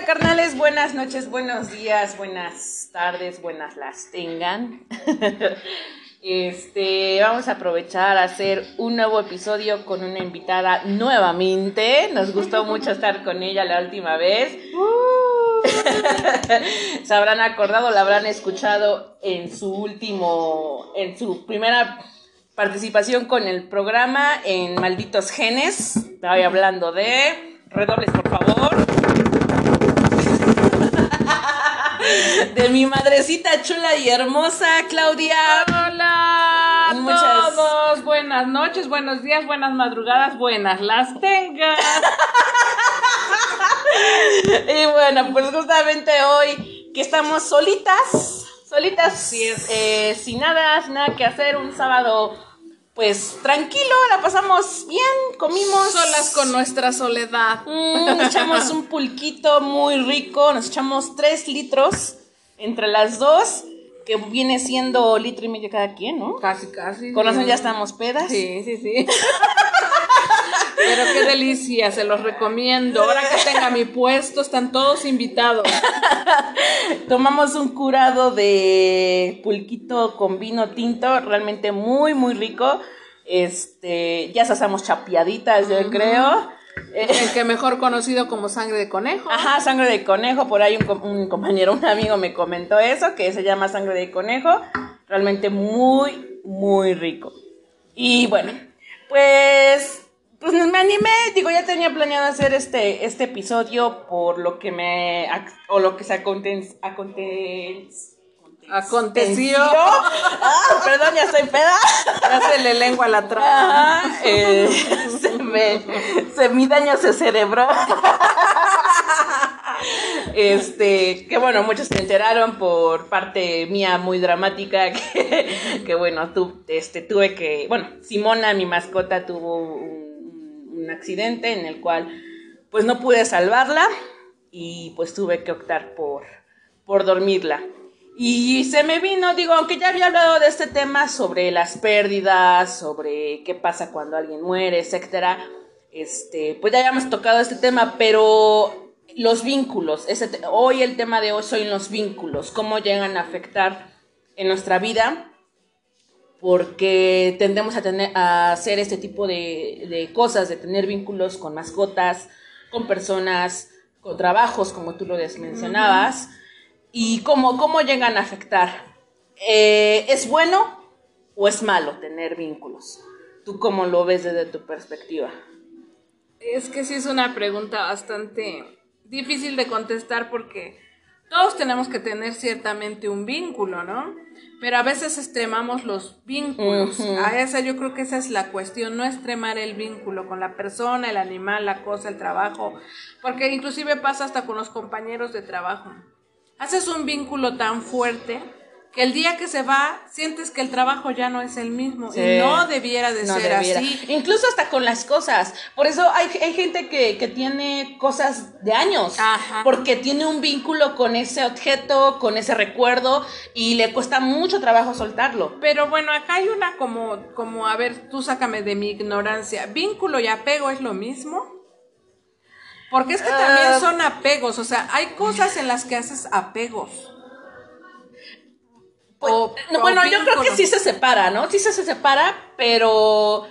Hola carnales, buenas noches, buenos días, buenas tardes, buenas las tengan. Este, vamos a aprovechar a hacer un nuevo episodio con una invitada nuevamente. Nos gustó mucho estar con ella la última vez. Se habrán acordado, la habrán escuchado en su último, en su primera participación con el programa en Malditos Genes. Estaba hablando de redobles, por favor. De mi madrecita chula y hermosa, Claudia. Hola a Muchas- todos. Buenas noches, buenos días, buenas madrugadas, buenas las tengas. Y bueno, pues justamente hoy que estamos solitas, solitas, Así es. eh, sin nada, sin nada que hacer, un sábado pues tranquilo, la pasamos bien, comimos. Solas con nuestra soledad. Mm, nos echamos un pulquito muy rico, nos echamos tres litros entre las dos, que viene siendo litro y medio cada quien, ¿no? Casi, casi. Con razón sí. ya estamos pedas. Sí, sí, sí. Pero qué delicia, se los recomiendo. Ahora que tenga mi puesto, están todos invitados. Tomamos un curado de pulquito con vino tinto, realmente muy, muy rico. Este, ya asamos chapeaditas, yo creo. El que mejor conocido como sangre de conejo. Ajá, sangre de conejo, por ahí un, un compañero, un amigo me comentó eso, que se llama sangre de conejo, realmente muy, muy rico. Y bueno, pues, pues me animé, digo, ya tenía planeado hacer este, este episodio por lo que me, o lo que se aconte, aconte, Aconteció. Ah, perdón, ya estoy peda. Ya se le lengua la trama. Eh, se me, se, mi daño se cerebró. Este, que bueno, muchos se enteraron por parte mía muy dramática que, que bueno, tu, este, tuve que, bueno, Simona, mi mascota, tuvo un, un accidente en el cual pues no pude salvarla y pues tuve que optar por, por dormirla. Y se me vino, digo, aunque ya había hablado de este tema sobre las pérdidas, sobre qué pasa cuando alguien muere, etcétera, este, pues ya habíamos tocado este tema, pero los vínculos, hoy el tema de hoy son los vínculos, cómo llegan a afectar en nuestra vida, porque tendemos a tener a hacer este tipo de, de cosas, de tener vínculos con mascotas, con personas, con trabajos, como tú lo mencionabas, y cómo, cómo llegan a afectar. Eh, ¿Es bueno o es malo tener vínculos? ¿Tú cómo lo ves desde tu perspectiva? Es que sí es una pregunta bastante difícil de contestar porque todos tenemos que tener ciertamente un vínculo, ¿no? Pero a veces extremamos los vínculos. A esa yo creo que esa es la cuestión, no extremar el vínculo con la persona, el animal, la cosa, el trabajo, porque inclusive pasa hasta con los compañeros de trabajo. Haces un vínculo tan fuerte que el día que se va sientes que el trabajo ya no es el mismo Sí. y no debiera de No ser debiera. así. Incluso hasta con las cosas. Por eso hay, hay gente que, que tiene cosas de años. Ajá. Porque tiene un vínculo con ese objeto, con ese recuerdo, y le cuesta mucho trabajo soltarlo. Pero bueno, acá hay una como, como, a ver, tú sácame de mi ignorancia. ¿Vínculo y apego es lo mismo? Porque es que Ah. también son apegos, o sea, hay cosas en las que haces apegos. Pues, O- no, o bueno, yo creo que sí se separa, ¿no? Sí se, se separa, pero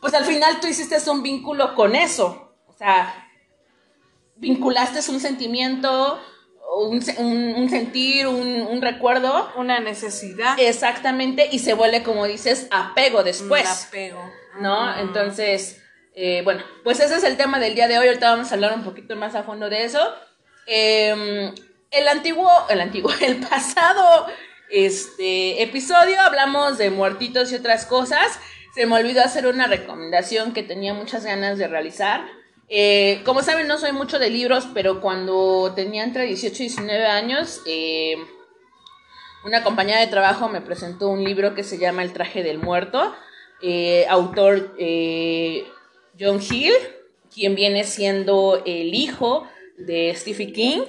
pues al final tú hiciste un vínculo con eso. O sea, vinculaste un sentimiento, un, se- un- un sentir, un, un recuerdo. Una necesidad. Exactamente, y se vuelve, como dices, apego después. Un apego. ¿no? Mm. Entonces, eh, bueno, pues ese es el tema del día de hoy. Ahorita vamos a hablar un poquito más a fondo de eso. Eh, el antiguo, el antiguo, el pasado este, episodio hablamos de muertitos y otras cosas. Se me olvidó hacer una recomendación que tenía muchas ganas de realizar. Eh, como saben, no soy mucho de libros, pero cuando tenía entre 18 y 19 años, eh, una compañera de trabajo me presentó un libro que se llama El traje del muerto, autor John Hill, quien viene siendo el hijo de Stephen King.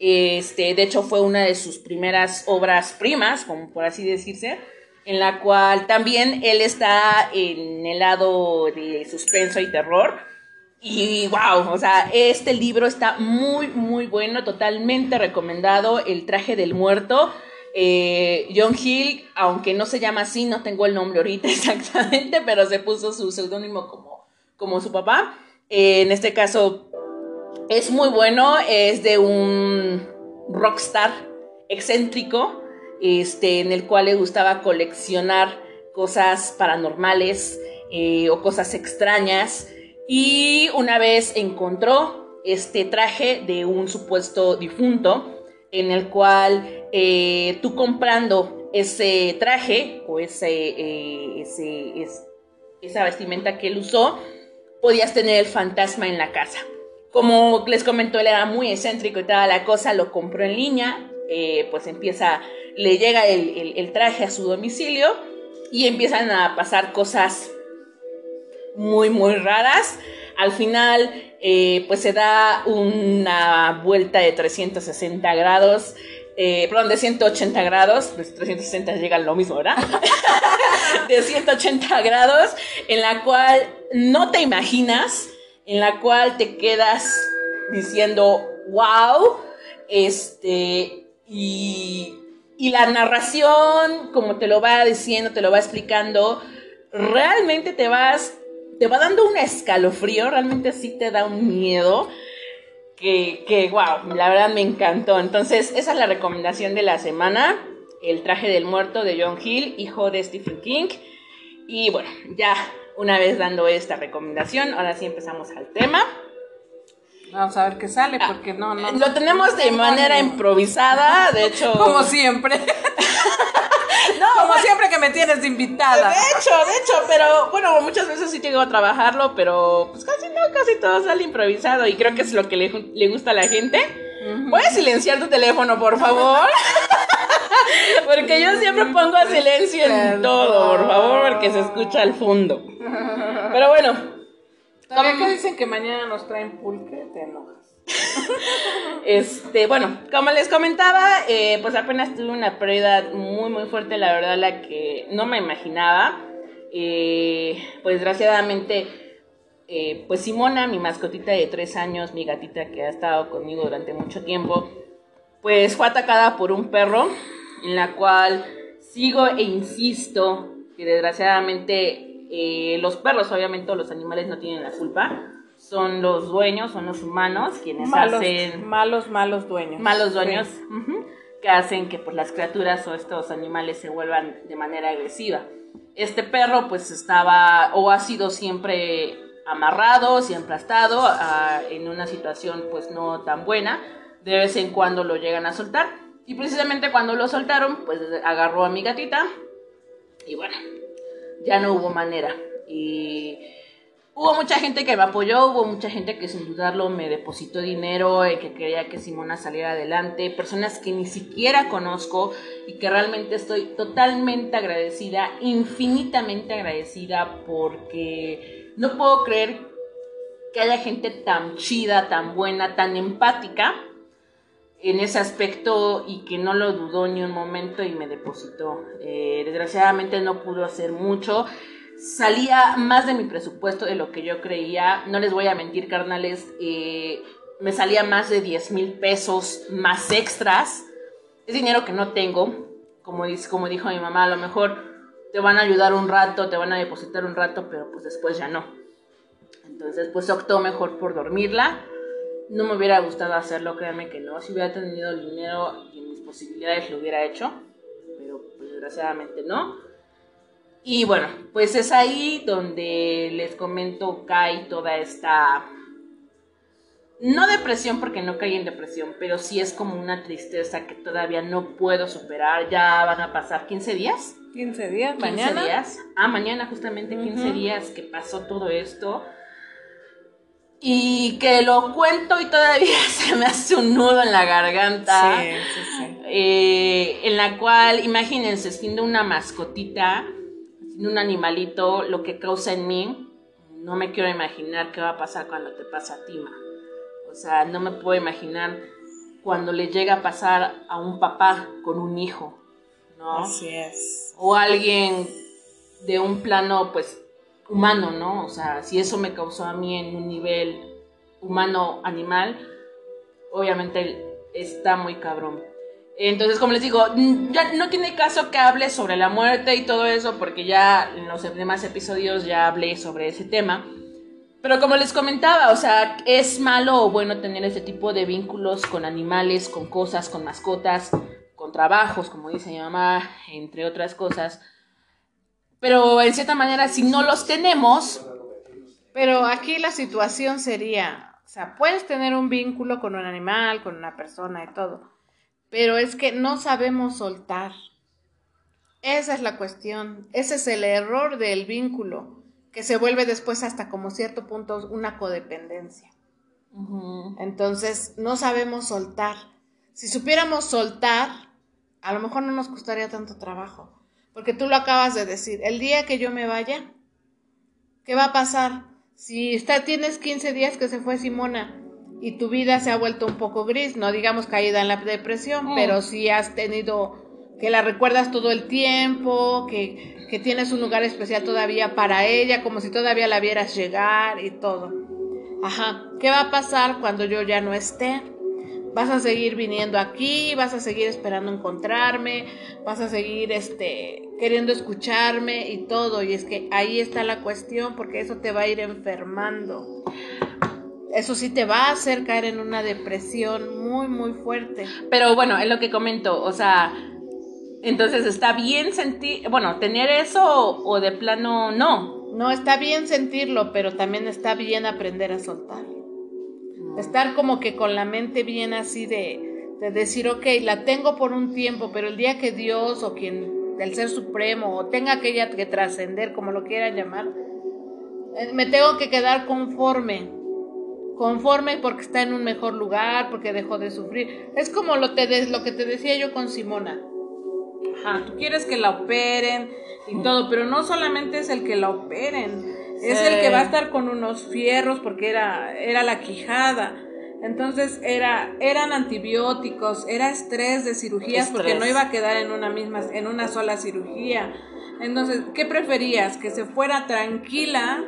Este, de hecho, fue una de sus primeras obras primas, como por así decirse, en la cual también él está en el lado de suspenso y terror. Y wow, o sea, este libro está muy, muy bueno, totalmente recomendado. El traje del muerto. Eh, John Hill, aunque no se llama así, no tengo el nombre ahorita exactamente, pero se puso su seudónimo como, como su papá. Eh, en este caso es muy bueno, es de un rockstar excéntrico, este, en el cual le gustaba coleccionar cosas paranormales eh, o cosas extrañas. Y una vez encontró este traje de un supuesto difunto, en el cual eh, tú comprando ese traje o ese, ese, esa vestimenta que él usó, podías tener el fantasma en la casa. Como les comentó, él era muy excéntrico y toda la cosa, lo compró en línea, eh, pues empieza, le llega el, traje a su domicilio y empiezan a pasar cosas muy, muy raras. Al final, eh, pues se da una vuelta de 360 grados. Eh, perdón, de 180 grados, pues 360 llega lo mismo, ¿verdad? de 180 grados, en la cual no te imaginas en la cual te quedas diciendo, wow, este, y, y la narración, como te lo va diciendo, te lo va explicando, realmente te vas, te va dando un escalofrío, realmente sí te da un miedo. Que, que, wow, la verdad me encantó. Entonces, esa es la recomendación de la semana. El traje del muerto de John Hill, hijo de Stephen King. Y bueno, ya una vez dando esta recomendación, ahora sí empezamos al tema. Vamos a ver qué sale, ah, porque no, no. Lo tenemos de manera improvisada, de hecho. Como siempre. no, como siempre que me tienes invitada. De hecho, de hecho, pero bueno, muchas veces sí llego a trabajarlo, pero pues casi no, casi todo sale improvisado y creo que es lo que le, gusta a la gente. ¿Puedes silenciar tu teléfono, por favor? porque yo siempre pongo a silencio en todo, por favor, porque se escucha al fondo. Pero bueno. ¿Todavía que dicen que mañana nos traen pulque? Te enojas. este, bueno, como les comentaba, eh, pues apenas tuve una pérdida muy, muy fuerte, la verdad, la que no me imaginaba. Eh, pues desgraciadamente, eh, pues Simona, mi mascotita de tres años, mi gatita que ha estado conmigo durante mucho tiempo, pues fue atacada por un perro, en la cual sigo e insisto que desgraciadamente eh, los perros, obviamente, los animales no tienen la culpa. Son los dueños, son los humanos quienes hacen. Malos, malos dueños. Malos dueños. que hacen que pues, las criaturas o estos animales se vuelvan de manera agresiva. Este perro, pues, estaba o ha sido siempre amarrado, siempre ha estado ah, en una situación, pues, no tan buena. De vez en cuando lo llegan a soltar. Y precisamente cuando lo soltaron, pues agarró a mi gatita. Y bueno, ya no hubo manera. Y hubo mucha gente que me apoyó, hubo mucha gente que sin dudarlo me depositó dinero, y que quería que Simona saliera adelante, personas que ni siquiera conozco y que realmente estoy totalmente agradecida, infinitamente agradecida porque no puedo creer que haya gente tan chida, tan buena, tan empática en ese aspecto y que no lo dudó ni un momento y me depositó. Eh, desgraciadamente no pudo hacer mucho. Salía más de mi presupuesto de lo que yo creía. No les voy a mentir, carnales. Eh, me salía más de 10 mil pesos más extras. Es dinero que no tengo. Como, como dijo mi mamá, a lo mejor te van a ayudar un rato, te van a depositar un rato, pero pues después ya no. Entonces pues optó mejor por dormirla no me hubiera gustado hacerlo, créanme que no. Si hubiera tenido el dinero y mis posibilidades lo hubiera hecho, pero pues, desgraciadamente no. Y bueno, pues es ahí donde les comento cae toda esta no depresión porque no caí en depresión, pero sí es como una tristeza que todavía no puedo superar. Ya van a pasar 15 días. 15 días, 15 mañana. días. Ah, mañana justamente 15 días que pasó todo esto y que lo cuento y todavía se me hace un nudo en la garganta. Sí, sí, sí. Eh, en la cual, imagínense, siendo una mascotita, siendo un animalito, lo que causa en mí, no me quiero imaginar qué va a pasar cuando te pasa a ti, ma. O sea, no me puedo imaginar cuando le llega a pasar a un papá con un hijo, ¿no? Así es. O alguien de un plano, pues, humano, ¿no? O sea, si eso me causó a mí en un nivel humano-animal, obviamente está muy cabrón. Entonces, como les digo, ya no tiene caso que hable sobre la muerte y todo eso, porque ya en los demás episodios ya hablé sobre ese tema. Pero como les comentaba, o sea, es malo o bueno tener este tipo de vínculos con animales, con cosas, con mascotas, con trabajos, como dice mi mamá, entre otras cosas. Pero en cierta manera, si no los tenemos... Pero aquí la situación sería, o sea, puedes tener un vínculo con un animal, con una persona y todo, pero es que no sabemos soltar. Esa es la cuestión, ese es el error del vínculo, que se vuelve después hasta como cierto punto una codependencia. Entonces, no sabemos soltar. Si supiéramos soltar, a lo mejor no nos costaría tanto trabajo. Porque tú lo acabas de decir, el día que yo me vaya, ¿qué va a pasar? Si está, tienes 15 días que se fue Simona y tu vida se ha vuelto un poco gris, no digamos caída en la depresión, mm. pero si has tenido que la recuerdas todo el tiempo, que, que tienes un lugar especial todavía para ella, como si todavía la vieras llegar y todo. Ajá, ¿qué va a pasar cuando yo ya no esté? vas a seguir viniendo aquí, vas a seguir esperando encontrarme, vas a seguir este queriendo escucharme y todo, y es que ahí está la cuestión porque eso te va a ir enfermando. Eso sí te va a hacer caer en una depresión muy muy fuerte. Pero bueno, es lo que comento, o sea, entonces está bien sentir, bueno, tener eso o de plano no. No, está bien sentirlo, pero también está bien aprender a soltar. Estar como que con la mente bien así de, de decir, ok, la tengo por un tiempo, pero el día que Dios o quien, del Ser Supremo, o tenga aquella que trascender, como lo quieran llamar, eh, me tengo que quedar conforme. Conforme porque está en un mejor lugar, porque dejó de sufrir. Es como lo, te lo que te decía yo con Simona. Ajá, tú quieres que la operen y todo, pero no solamente es el que la operen es el que va a estar con unos fierros porque era, era la quijada. Entonces era, eran antibióticos, era estrés de cirugías porque no iba a quedar en una misma, en una sola cirugía. Entonces, ¿qué preferías? Que se fuera tranquila,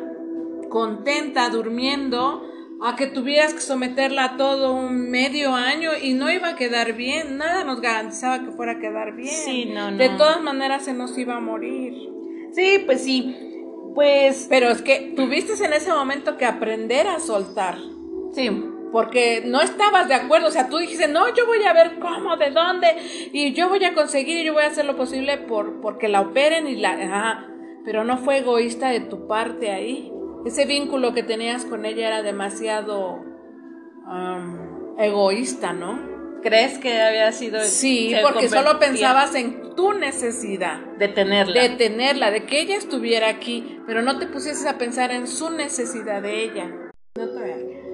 contenta, durmiendo, a que tuvieras que someterla a todo un medio año y no iba a quedar bien, nada nos garantizaba que fuera a quedar bien. De todas maneras se nos iba a morir. Sí, pues sí. Pues, pero es que tuviste en ese momento que aprender a soltar. Sí. Porque no estabas de acuerdo, o sea, tú dijiste, no, yo voy a ver cómo, de dónde, y yo voy a conseguir y yo voy a hacer lo posible por porque la operen y la... Ajá. Pero no fue egoísta de tu parte ahí. Ese vínculo que tenías con ella era demasiado egoísta, ¿no? ¿Crees que había sido... Sí, porque solo pensabas en tu necesidad. De tenerla. De tenerla, de que ella estuviera aquí, pero no te pusieses a pensar en su necesidad de ella. No te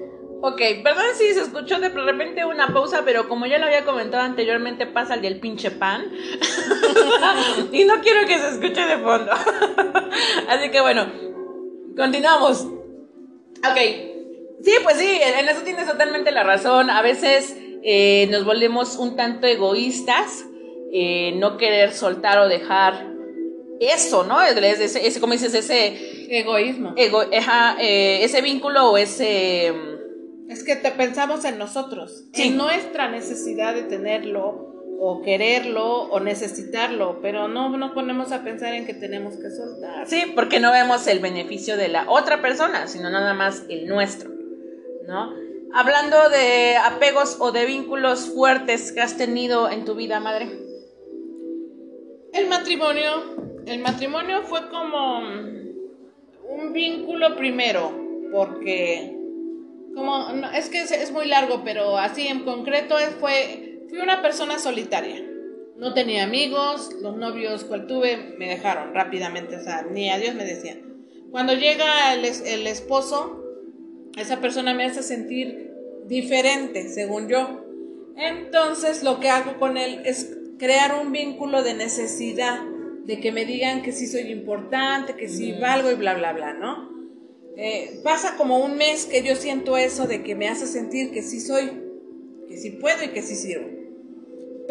Ok, perdón si se escuchó de repente una pausa, pero como ya lo había comentado anteriormente, pasa el del pinche pan. y no quiero que se escuche de fondo. Así que bueno, continuamos. Ok, sí, pues sí, en eso tienes totalmente la razón. A veces eh, nos volvemos un tanto egoístas, eh, no querer soltar o dejar eso, ¿no? Ese, dices, ese egoísmo. Eh, ese vínculo o ese... Es que te pensamos en nosotros, en nuestra necesidad de tenerlo o quererlo o necesitarlo, pero no nos ponemos a pensar en que tenemos que soltar. Sí, porque no vemos el beneficio de la otra persona, sino nada más el nuestro, ¿no? Hablando de apegos o de vínculos fuertes que has tenido en tu vida, madre. El matrimonio, el matrimonio fue como un vínculo primero, porque como es que es, muy largo, pero así en concreto fue fui una persona solitaria. No tenía amigos, los novios que tuve me dejaron rápidamente, o sea, ni a Dios me decían. Cuando llega el, el esposo, esa persona me hace sentir diferente, según yo. Entonces lo que hago con él es crear un vínculo de necesidad, de que me digan que sí soy importante, que sí valgo y bla, bla, bla, ¿no? Eh, pasa como un mes que yo siento eso de que me hace sentir que sí soy, que sí puedo y que sí sirvo.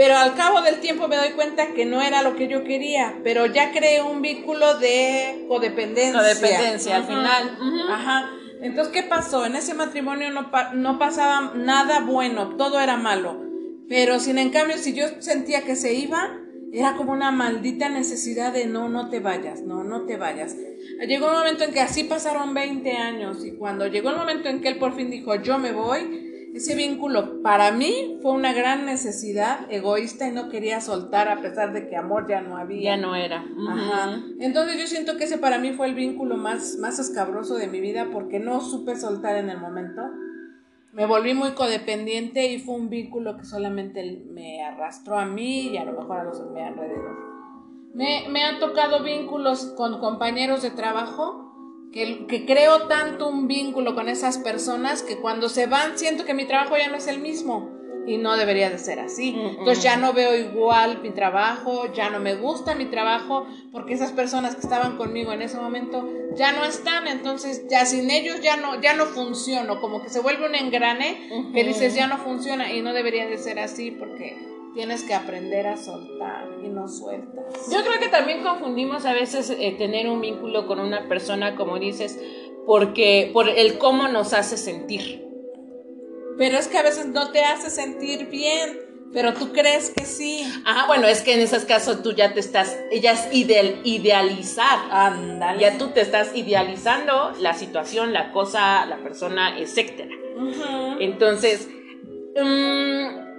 Pero al cabo del tiempo me doy cuenta que no era lo que yo quería, pero ya creé un vínculo de codependencia. Codependencia, al final. Ajá. Entonces, ¿qué pasó? En ese matrimonio no, no pasaba nada bueno, todo era malo. Pero sin en cambio, si yo sentía que se iba, era como una maldita necesidad de no, no te vayas, no, no te vayas. Llegó un momento en que así pasaron 20 años y cuando llegó el momento en que él por fin dijo, yo me voy, ese vínculo para mí fue una gran necesidad egoísta y no quería soltar a pesar de que amor ya no había. Ya no era. Ajá. Entonces yo siento que ese para mí fue el vínculo más, más escabroso de mi vida porque no supe soltar en el momento. Me volví muy codependiente y fue un vínculo que solamente me arrastró a mí y a lo mejor a los de mi alrededor. Me, me han tocado vínculos con compañeros de trabajo que, creo tanto un vínculo con esas personas que cuando se van siento que mi trabajo ya no es el mismo y no debería de ser así. Entonces ya no veo igual mi trabajo, ya no me gusta mi trabajo porque esas personas que estaban conmigo en ese momento ya no están, entonces ya sin ellos ya no ya no funciono, como que se vuelve un engrane que dices ya no funciona y no debería de ser así porque tienes que aprender a soltar y no sueltas. Yo creo que también confundimos a veces eh, tener un vínculo con una persona, como dices, porque por el cómo nos hace sentir. Pero es que a veces no te hace sentir bien, pero tú crees que sí. Ajá, bueno, es que en esos casos tú ya te estás, ella es ideal, idealizar. Ándale. Ya tú te estás idealizando la situación, la cosa, la persona, etc. Entonces, um,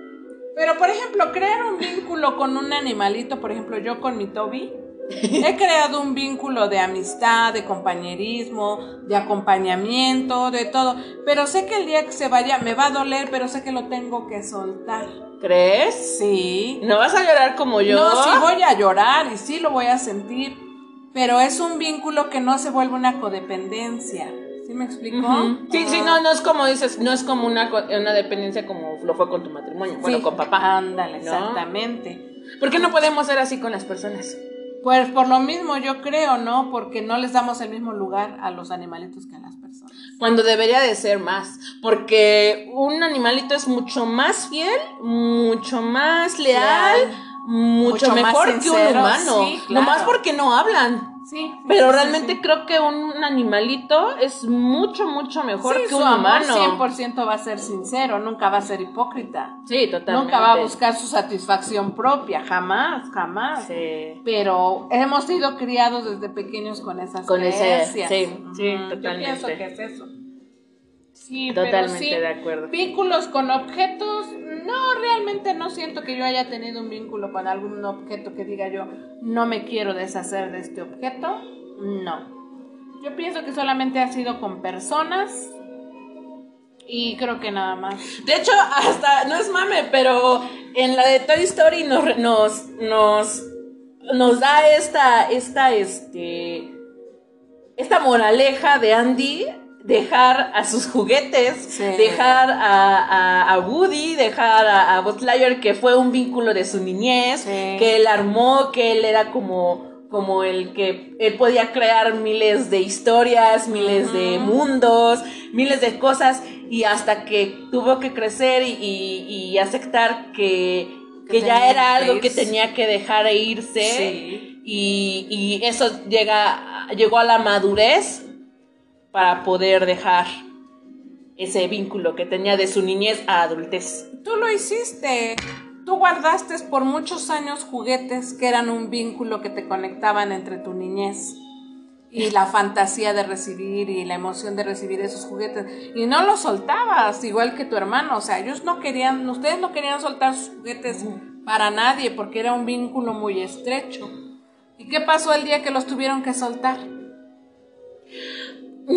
pero, por ejemplo, crear un vínculo con un animalito, por ejemplo, yo con mi Toby, he creado un vínculo de amistad, de compañerismo, de acompañamiento, de todo. Pero sé que el día que se vaya me va a doler, pero sé que lo tengo que soltar. ¿Crees? Sí. ¿No vas a llorar como yo? No, sí voy a llorar y sí lo voy a sentir. Pero es un vínculo que no se vuelve una codependencia. ¿Sí me explicó? Sí, sí, no, no es como dices, no es como una, una dependencia como lo fue con tu matrimonio, bueno, con papá. Ándale, exactamente. ¿Por qué no podemos ser así con las personas? Pues por lo mismo yo creo, ¿no? Porque no les damos el mismo lugar a los animalitos que a las personas. Cuando debería de ser más, porque un animalito es mucho más fiel, mucho más leal, mucho, mejor que un humano. No más porque no hablan. Sí, pero realmente creo que un animalito es mucho, mucho mejor que un humano. 100% va a ser sincero, nunca va a ser hipócrita. Sí, totalmente. Nunca va a buscar su satisfacción propia, jamás, jamás. Sí. Pero hemos sido criados desde pequeños con esas con creencias. sí, sí, totalmente. Yo pienso que es eso. Sí, Totalmente de acuerdo. Vínculos con objetos, no, realmente no siento que yo haya tenido un vínculo con algún objeto que diga yo, no me quiero deshacer de este objeto. No. Yo pienso que solamente ha sido con personas y creo que nada más. De hecho, hasta, no es mame, pero en la de Toy Story nos, nos, nos, nos da esta, esta, este, esta moraleja de Andy dejar a sus juguetes, dejar a, Woody, dejar a, a Buzz que fue un vínculo de su niñez, que él armó, que él era como como el que él podía crear miles de historias, miles de mundos, miles de cosas, y hasta que tuvo que crecer y, aceptar que, que, ya era algo que tenía que dejar e irse, y, y, eso llega, llegó a la madurez, para poder dejar ese vínculo que tenía de su niñez a adultez. Tú lo hiciste. Tú guardaste por muchos años juguetes que eran un vínculo que te conectaban entre tu niñez y la fantasía de recibir y la emoción de recibir esos juguetes. Y no los soltabas, igual que tu hermano. O sea, ellos no querían, ustedes no querían soltar sus juguetes para nadie porque era un vínculo muy estrecho. ¿Y qué pasó el día que los tuvieron que soltar?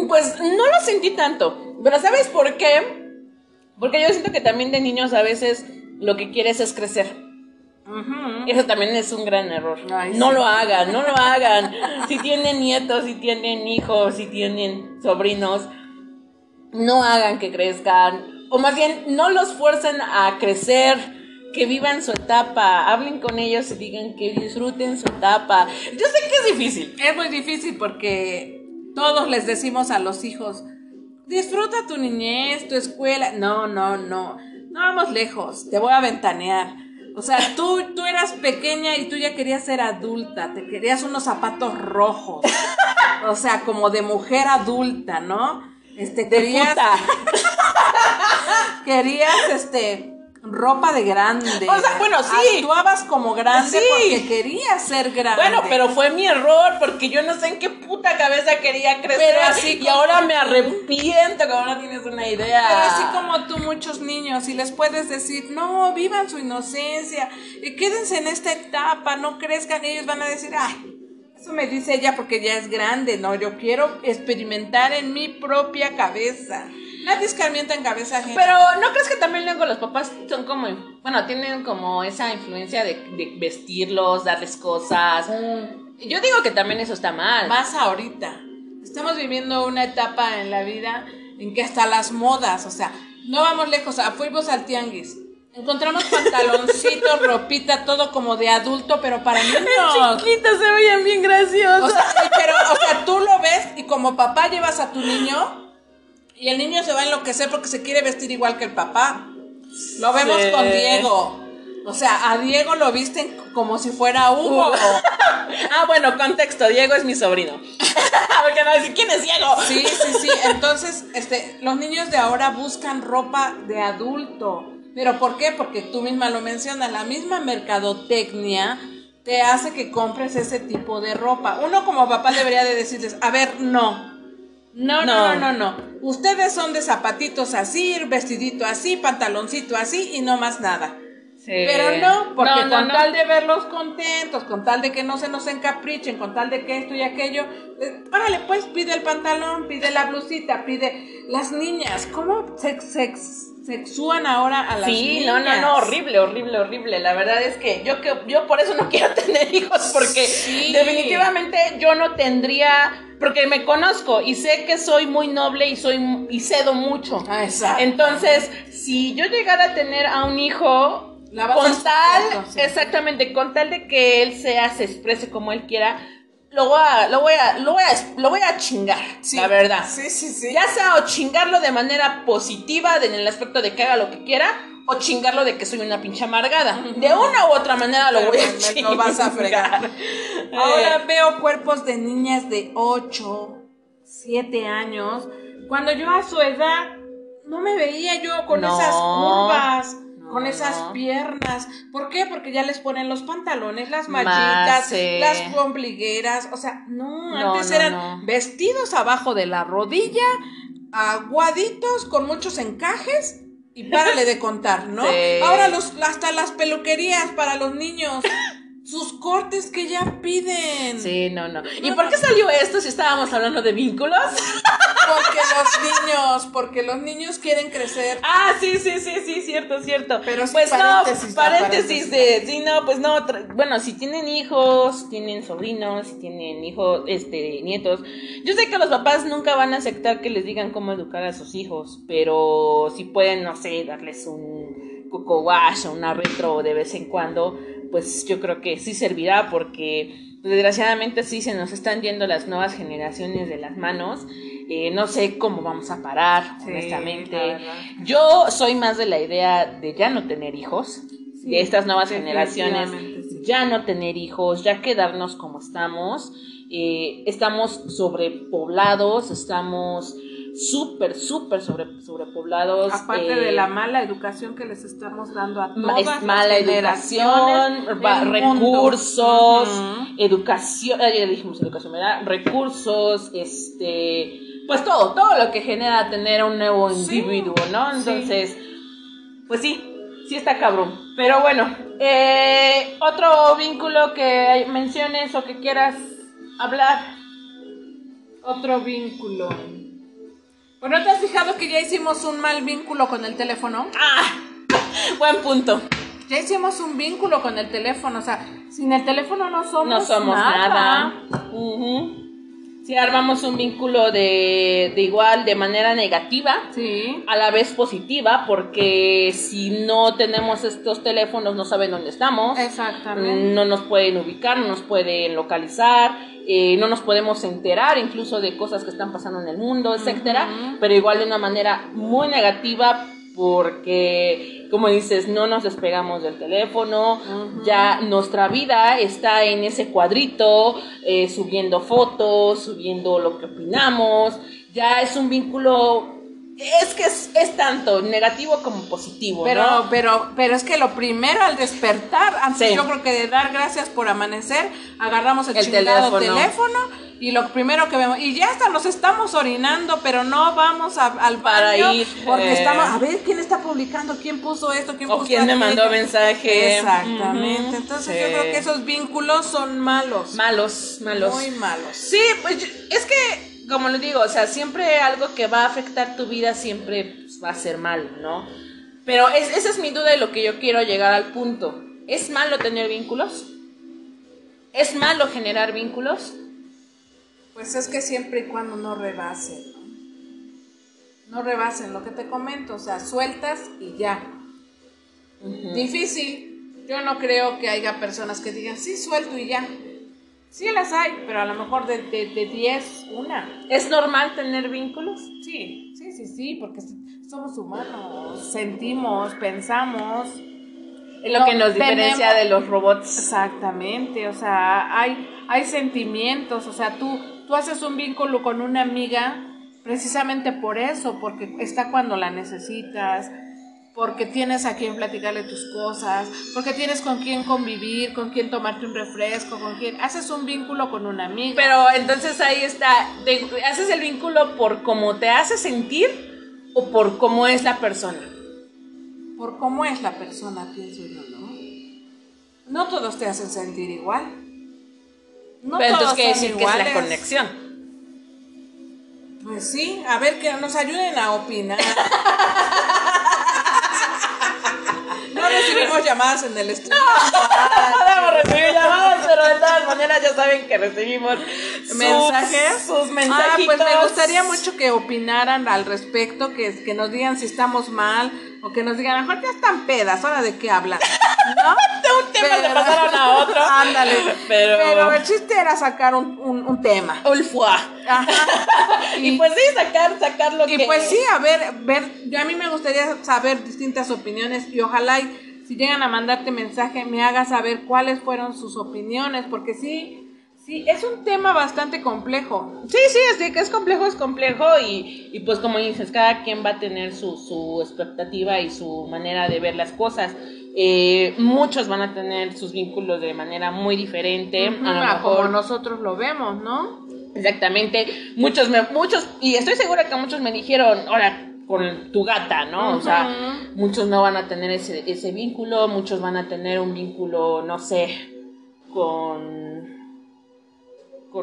Pues no lo sentí tanto. Pero ¿sabes por qué? Porque yo siento que también de niños a veces lo que quieres es crecer. Eso también es un gran error. no lo hagan, no lo hagan. si tienen nietos, si tienen hijos, si tienen sobrinos, no hagan que crezcan. O más bien, no los fuercen a crecer, que vivan su etapa, hablen con ellos y digan que disfruten su etapa. Yo sé que es difícil. Es muy difícil porque todos les decimos a los hijos, disfruta tu niñez, tu escuela. No, no, no. No vamos lejos, te voy a ventanear. O sea, tú, tú eras pequeña y tú ya querías ser adulta, te querías unos zapatos rojos. O sea, como de mujer adulta, ¿no? Este, De querías, puta. querías, este, ropa de grande. O sea, bueno, sí. Actuabas como grande Sí. porque querías ser grande. Bueno, pero fue mi error porque yo no sé en qué puta cabeza quería crecer Pero así y como- ahora me arrepiento, como no tienes una idea. Pero así como tú, muchos niños, y les puedes decir, no, vivan su inocencia, y quédense en esta etapa, no crezcan, y ellos van a decir, ay, eso me dice ella porque ya es grande, no, yo quiero experimentar en mi propia cabeza. Nadie escarmienta en cabeza ajena. Pero ¿no crees que también luego los papás son como, bueno, tienen como esa influencia de, de vestirlos, darles cosas? Yo digo que también eso está mal. más ahorita. Estamos viviendo una etapa en la vida en que hasta las modas, o sea, no vamos lejos, ah, fuimos al tianguis. Encontramos pantaloncitos, ropita, todo como de adulto, pero para niños. Chiquitos se veían bien graciosos. O sea, pero, o sea, tú lo ves y como papá llevas a tu niño y el niño se va a enloquecer porque se quiere vestir igual que el papá. Lo vemos Sí. con Diego. O sea, a Diego lo visten como si fuera Hugo. ah, bueno, contexto, Diego es mi sobrino. Porque no decir quién es Diego. Sí, sí, sí. Entonces, este, los niños de ahora buscan ropa de adulto. ¿Pero por qué? Porque tú misma lo mencionas, la misma mercadotecnia te hace que compres ese tipo de ropa. Uno como papá debería de decirles, a ver, no. No, no, no, no, no. Ustedes son de zapatitos así, vestidito así, pantaloncito así y no más nada. Pero no, porque No, no, con tal de verlos contentos, con tal de que no se nos encaprichen, con tal de que esto y aquello, eh, órale, pues pide el pantalón, pide la blusita, pide las niñas. ¿Cómo sex- sexúan ahora a las Sí, niñas? no, no, no, horrible, horrible, horrible. La verdad es que yo que yo por eso no quiero tener hijos porque Sí. definitivamente yo no tendría porque me conozco y sé que soy muy noble y soy y cedo mucho. Ah, exacto. Entonces, si yo llegara a tener a un hijo La con tal, exactamente, con tal de que él sea, se exprese como él quiera, lo voy a, lo voy a, lo voy a, lo voy a chingar, Sí. la verdad. Sí, sí, sí. Ya sea o chingarlo de manera positiva, en el aspecto de que haga lo que quiera, o chingarlo de que soy una pinche amargada. De una u otra manera lo Pero voy a chingar. lo vas a fregar. Ahora Eh, veo cuerpos de niñas de 8, 7 años, cuando yo a su edad no me veía yo con No. esas curvas, No, con esas no. piernas. ¿Por qué? Porque ya les ponen los pantalones, las mallitas, las ombligueras. O sea, no, No, antes eran vestidos abajo de la rodilla, aguaditos, con muchos encajes. Y párale de contar, ¿no? Sí. Ahora los, hasta las peluquerías para los niños. Sus cortes que ya piden. Sí, no, no. ¿Y por qué salió esto si estábamos hablando de vínculos? Porque los niños, porque los niños quieren crecer. Ah, sí, sí, sí, sí, cierto, cierto. Pero sí, pues paréntesis, no, paréntesis de, sí, no, pues no, bueno, si tienen hijos, tienen sobrinos, si tienen hijos, este, nietos, yo sé que los papás nunca van a aceptar que les digan cómo educar a sus hijos, pero si pueden, no sé, darles un coco wash o una retro de vez en cuando, pues yo creo que sí servirá porque pues, desgraciadamente sí se nos están yendo las nuevas generaciones de las manos. Eh, no sé cómo vamos a parar, Sí, honestamente. Yo soy más de la idea de ya no tener hijos, Sí, de estas nuevas generaciones, sí. ya no tener hijos, ya quedarnos como estamos. Eh, estamos sobrepoblados, estamos súper, súper sobre, sobrepoblados. Aparte eh, de la mala educación que les estamos dando a todas es mala educación, recursos, educación, ya dijimos educación, ¿verdad? Recursos, este, pues todo, todo lo que genera tener un nuevo Sí, individuo, ¿no? sí. Entonces, pues sí, sí está cabrón. Pero bueno, eh, otro vínculo que menciones o que quieras hablar. Otro vínculo. Bueno, ¿te has fijado que ya hicimos un mal vínculo con el teléfono? Ah, buen punto. Ya hicimos un vínculo con el teléfono, o sea, sin el teléfono no somos no somos nada. Ujú. Si armamos un vínculo de, de igual, de manera negativa, Sí. a la vez positiva, porque si no tenemos estos teléfonos no saben dónde estamos, Exactamente. no nos pueden ubicar, no nos pueden localizar, eh, no nos podemos enterar incluso de cosas que están pasando en el mundo, etcétera, pero igual de una manera muy negativa porque, como dices, no nos despegamos del teléfono, ya nuestra vida está en ese cuadrito, eh, subiendo fotos, subiendo lo que opinamos, ya es un vínculo es que es, tanto negativo como positivo, pero, ¿no? Pero, pero es que lo primero al despertar, antes yo creo que de dar gracias por amanecer, agarramos el, chingado teléfono. Y lo primero que vemos, y ya hasta nos estamos orinando, pero no vamos al baño ir, porque eh. estamos, a ver quién está publicando, quién puso esto, quién o quién me mandó mensaje. Exactamente, entonces yo creo que esos vínculos son malos. Malos, malos. Muy malos. Sí, pues es que como le digo, o sea, siempre algo que va a afectar tu vida siempre pues, va a ser malo, ¿no? Pero esa es mi duda y lo que yo quiero llegar al punto. ¿Es malo tener vínculos? ¿Es malo generar vínculos? Pues es que siempre y cuando no rebasen, ¿no? No rebasen lo que te comento, o sea, sueltas y ya. Difícil. Yo no creo que haya personas que digan, sí, suelto y ya. Sí las hay, pero a lo mejor de 10, de, una. ¿Es normal tener vínculos? Sí, sí, sí, sí, porque somos humanos, sentimos, pensamos. Es lo que nos diferencia de los robots. Exactamente, o sea, hay, hay sentimientos, o sea, tú, tú haces un vínculo con una amiga precisamente por eso, porque está cuando la necesitas, porque tienes a quien platicarle tus cosas, porque tienes con quién convivir, con quién tomarte un refresco, con quién haces un vínculo con una amiga. Pero entonces ahí está, haces el vínculo por cómo te hace sentir o por cómo es la persona. Por cómo es la persona, pienso yo, ¿no? No todos te hacen sentir igual. No Pero entonces, ¿qué decir que es la conexión? Pues sí, a ver que nos ayuden a opinar. recibimos llamadas en el estudio. No podemos recibir llamadas, pero de todas maneras ya saben que recibimos mensajes. Sus, mensajitos. Ah, pues me gustaría mucho que opinaran al respecto, que, que nos digan si estamos mal o que nos digan, mejor ya están pedas, ahora de qué hablan. ¿No? un tema pero, pasaron a otro. Ándale. Pero... pero el chiste era sacar un, un, un tema. Un Ajá. Y, y, pues sí, sacar, sacar lo y que. Y pues sí, a ver, ver, yo a mí me gustaría saber distintas opiniones y ojalá si llegan a mandarte mensaje me haga saber cuáles fueron sus opiniones, porque sí, Sí, es un tema bastante complejo. Sí, sí, así que es complejo, es complejo y, y pues como dices, cada quien va a tener su, su expectativa y su manera de ver las cosas. Eh, muchos van a tener sus vínculos de manera muy diferente. a como nosotros lo vemos, ¿no? Exactamente. Muchos, me, muchos, y estoy segura que muchos me dijeron, ahora, con tu gata, ¿no? O sea, muchos no van a tener ese, ese vínculo, muchos van a tener un vínculo, no sé, con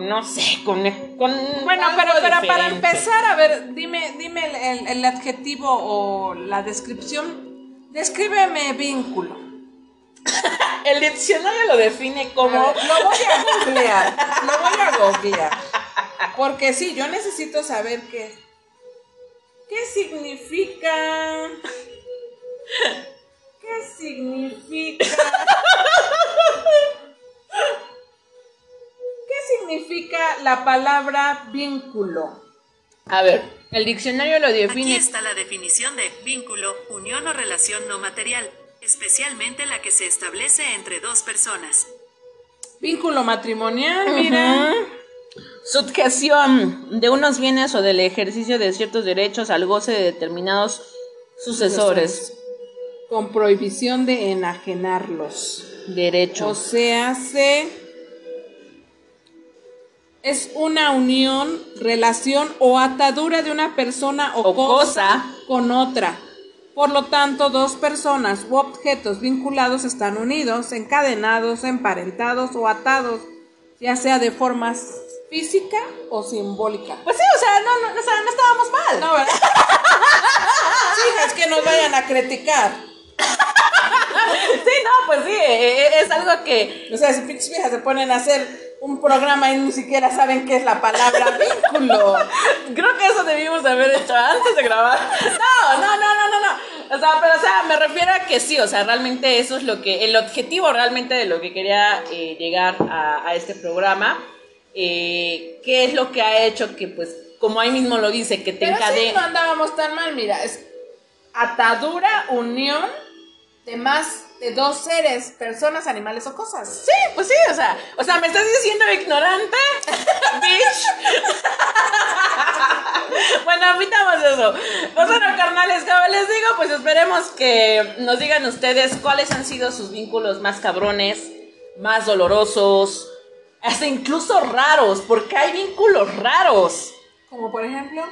no sé, con, bueno, pero, para empezar, a ver, dime, dime el, adjetivo o la descripción. Descríbeme vínculo. el diccionario lo define como. lo voy a googlear. lo voy a googlear. Porque sí, yo necesito saber qué. ¿Qué significa? ¿Qué significa? significa la palabra vínculo? A ver, el diccionario lo define. Aquí está la definición de vínculo, unión o relación no material, especialmente la que se establece entre dos personas. Vínculo matrimonial, mira. Subjeción de unos bienes o del ejercicio de ciertos derechos al goce de determinados sucesores. Con prohibición de enajenarlos. Derechos. O sea, se es una unión, relación o atadura de una persona o, cosa, con otra. Por lo tanto, dos personas u objetos vinculados están unidos, encadenados, emparentados o atados, ya sea de forma física o simbólica. Pues sí, o sea, no, no, no estábamos mal. No, ¿verdad? sí, es que nos vayan a criticar. sí, no, pues sí, e, e, es algo que... O sea, si pinches viejas se ponen a hacer un programa y ni siquiera saben qué es la palabra vínculo. Creo que eso debimos haber hecho antes de grabar. No, no, no, no, no, no. O sea, pero o sea, me refiero a que sí, o sea, realmente eso es lo que, el objetivo realmente de lo que quería eh, llegar a, este programa. Eh, ¿Qué es lo que ha hecho que, pues, como ahí mismo lo dice, que te pero no andábamos tan mal, mira, es atadura, unión de más de dos seres, personas, animales o cosas. Sí, pues sí, o sea, o sea, ¿me estás diciendo ignorante? Bitch. bueno, invitamos eso. Pues bueno, carnales, como les digo, pues esperemos que nos digan ustedes cuáles han sido sus vínculos más cabrones, más dolorosos, hasta incluso raros, porque hay vínculos raros. Como por ejemplo.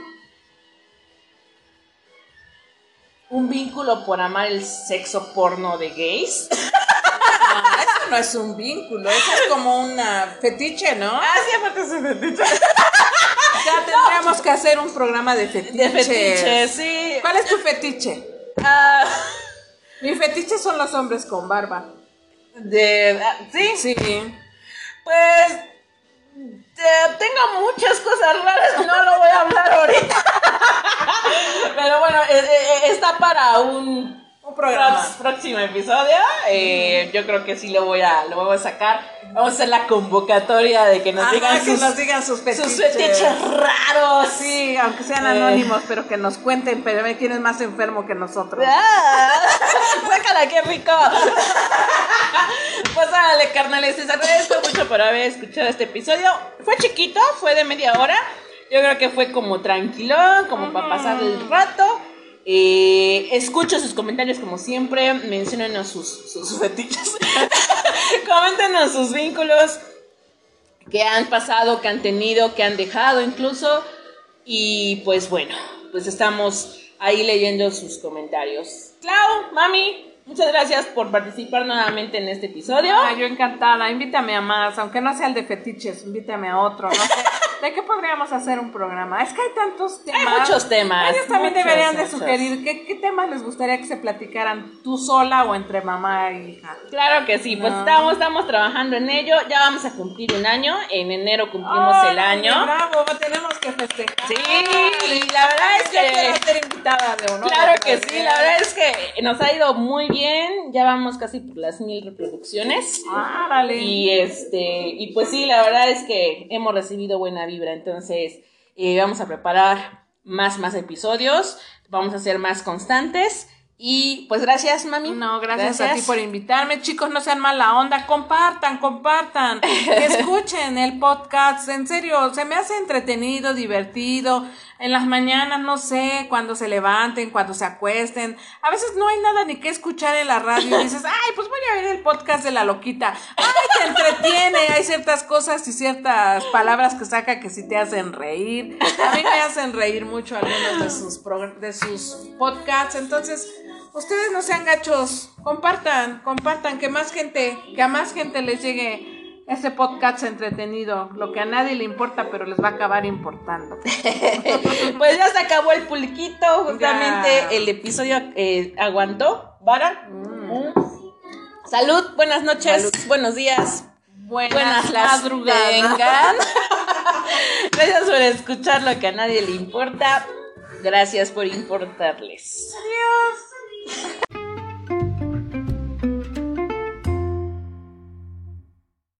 Un vínculo por amar el sexo porno de gays. No, eso no es un vínculo, eso es como una fetiche, ¿no? Ah, sí, aparte es un fetiche. Ya tendríamos que hacer un programa de fetiches. De fetiche, sí. ¿Cuál es tu fetiche? Ah, Mi fetiche son los hombres con barba. de, ah, sí, Sí. Pues tengo muchas cosas raras, no lo voy a hablar ahorita. Pero bueno, eh, eh, está para un, Un programa. prox- próximo episodio. Eh, yo creo que sí lo voy a lo voy a sacar. Vamos a hacer la convocatoria de que nos Ajá, digan que sus, nos digan sus fetiches. sus fetiches raros. Sí, aunque sean Eh. anónimos, pero que nos cuenten, pero ve quién es más enfermo que nosotros. Ah, Sácala, qué rico. Pues dale, carnales, les agradezco mucho por haber escuchado este episodio. Fue chiquito, fue de media hora. Yo creo que fue como tranquilón, como para pasar el rato. Eh, escucho sus comentarios como siempre. Menciónenos sus, sus fetiches. Coméntenos sus vínculos que han pasado, que han tenido, que han dejado incluso. Y pues bueno, pues estamos ahí leyendo sus comentarios. Clau, mami, muchas gracias por participar nuevamente en este episodio. Ah, yo encantada, invítame a más, aunque no sea el de fetiches, invítame a otro, no sé. ¿De qué podríamos hacer un programa? Es que hay tantos temas. Hay muchos temas. Ellos también muchos, deberían de muchos. sugerir qué, qué temas les gustaría que se platicaran tú sola o entre mamá e hija. Claro que sí, pues estamos, estamos trabajando en ello. Ya vamos a cumplir un año. En enero cumplimos el ¡Órale, año. Bravo, tenemos que festejar. Sí, y la verdad es quiero que. ser invitada de honor. Claro que sí, la verdad es que nos ha ido muy bien. Ya vamos casi por las mil reproducciones. Árale. Y este, y pues sí, la verdad es que hemos recibido buena vibra, entonces eh, vamos a preparar más, más episodios, vamos a ser más constantes y pues gracias, mami. No, gracias, a ti por invitarme. Chicos, no sean mala onda. Compartan, compartan. Que escuchen el podcast. En serio, se me hace entretenido, divertido. En las mañanas, no sé, cuando se levanten, cuando se acuesten. A veces no hay nada ni que escuchar en la radio y dices, ay, pues voy a ver el podcast de la loquita. Ay, te entretiene. Hay ciertas cosas y ciertas palabras que saca que sí te hacen reír. A mí me hacen reír mucho algunos de sus, de sus podcasts. Entonces, Ustedes no sean gachos, compartan, compartan, que más gente, que a más gente les llegue este podcast entretenido, lo que a nadie le importa, pero les va a acabar importando. Pues ya se acabó el pulquito, justamente Ya. el episodio eh, aguantó, ¿vara? Mm. Salud, buenas noches, Salud. buenos días. Buenas, Buenas las madrugadas. Gracias por escuchar lo que a nadie le importa. Gracias por importarles. Adiós.